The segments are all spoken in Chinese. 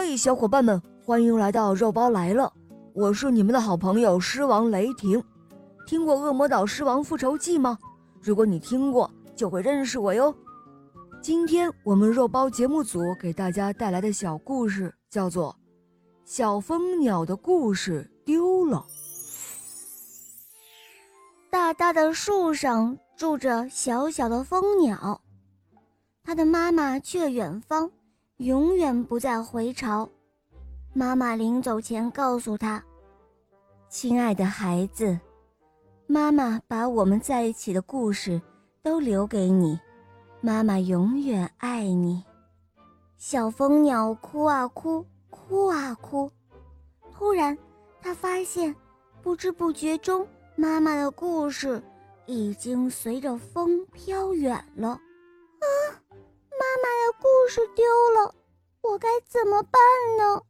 嘿，小伙伴们，欢迎来到肉包来了！我是你们的好朋友狮王雷霆。听过《恶魔岛狮王复仇记》吗？如果你听过，就会认识我哟。今天我们肉包节目组给大家带来的小故事叫做《小蜂鸟的故事丢了》。大大的树上住着小小的蜂鸟，它的妈妈去了远方。永远不再回巢。妈妈临走前告诉他：“亲爱的孩子，妈妈把我们在一起的故事都留给你，妈妈永远爱你。”小蜂鸟哭啊哭，哭啊哭。突然，他发现，不知不觉中，妈妈的故事已经随着风飘远了。啊！妈妈的故事丢了，我该怎么办呢？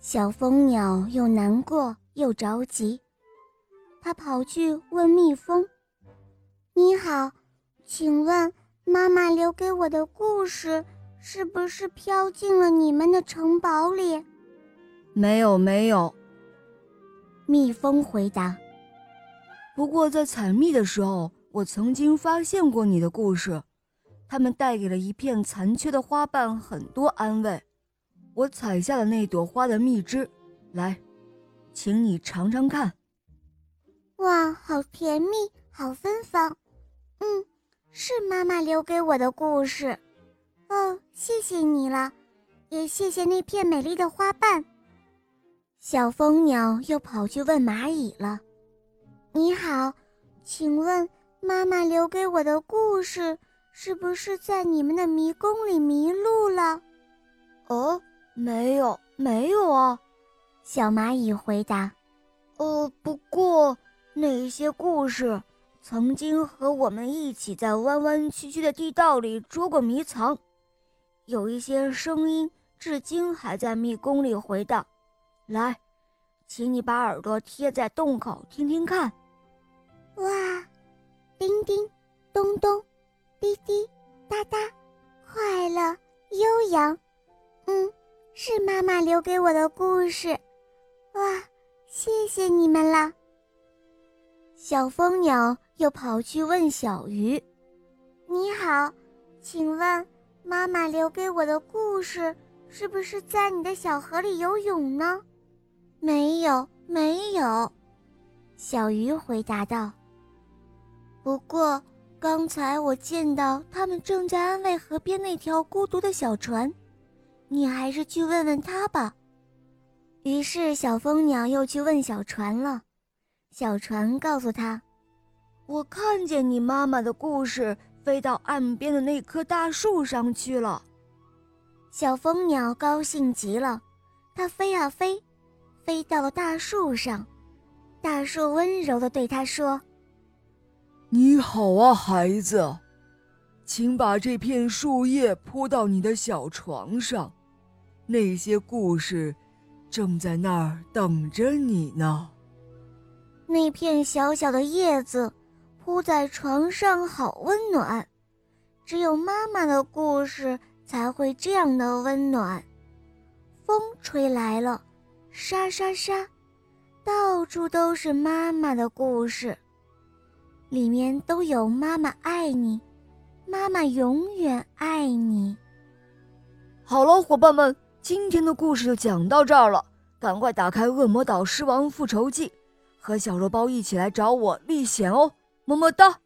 小蜂鸟又难过又着急，它跑去问蜜蜂：“你好，请问妈妈留给我的故事是不是飘进了你们的城堡里？”“没有，没有。”蜜蜂回答。“不过在采蜜的时候，我曾经发现过你的故事。”他们带给了一片残缺的花瓣很多安慰。我采下了那朵花的蜜汁，来，请你尝尝看。哇，好甜蜜，好芬芳。嗯，是妈妈留给我的故事。哦，谢谢你了，也谢谢那片美丽的花瓣。小蜂鸟又跑去问蚂蚁了：“你好，请问妈妈留给我的故事？”是不是在你们的迷宫里迷路了？哦，没有，没有啊。小蚂蚁回答：“呃，不过那些故事曾经和我们一起在弯弯曲曲的地道里捉过迷藏，有一些声音至今还在迷宫里回荡。来，请你把耳朵贴在洞口听听看。哇，叮叮，咚咚。”滴滴答答，快乐悠扬，嗯，是妈妈留给我的故事，哇，谢谢你们了。小蜂鸟又跑去问小鱼：“你好，请问妈妈留给我的故事是不是在你的小河里游泳呢？”“没有，没有。”小鱼回答道。不过。刚才我见到他们正在安慰河边那条孤独的小船，你还是去问问他吧。于是小蜂鸟又去问小船了。小船告诉他：“我看见你妈妈的故事飞到岸边的那棵大树上去了。”小蜂鸟高兴极了，它飞啊飞，飞到了大树上。大树温柔地对它说。你好啊，孩子，请把这片树叶铺到你的小床上，那些故事正在那儿等着你呢。那片小小的叶子铺在床上，好温暖。只有妈妈的故事才会这样的温暖。风吹来了，沙沙沙，到处都是妈妈的故事。里面都有“妈妈爱你，妈妈永远爱你”。好了，伙伴们，今天的故事就讲到这儿了。赶快打开《恶魔岛狮王复仇记》，和小肉包一起来找我历险哦！么么哒。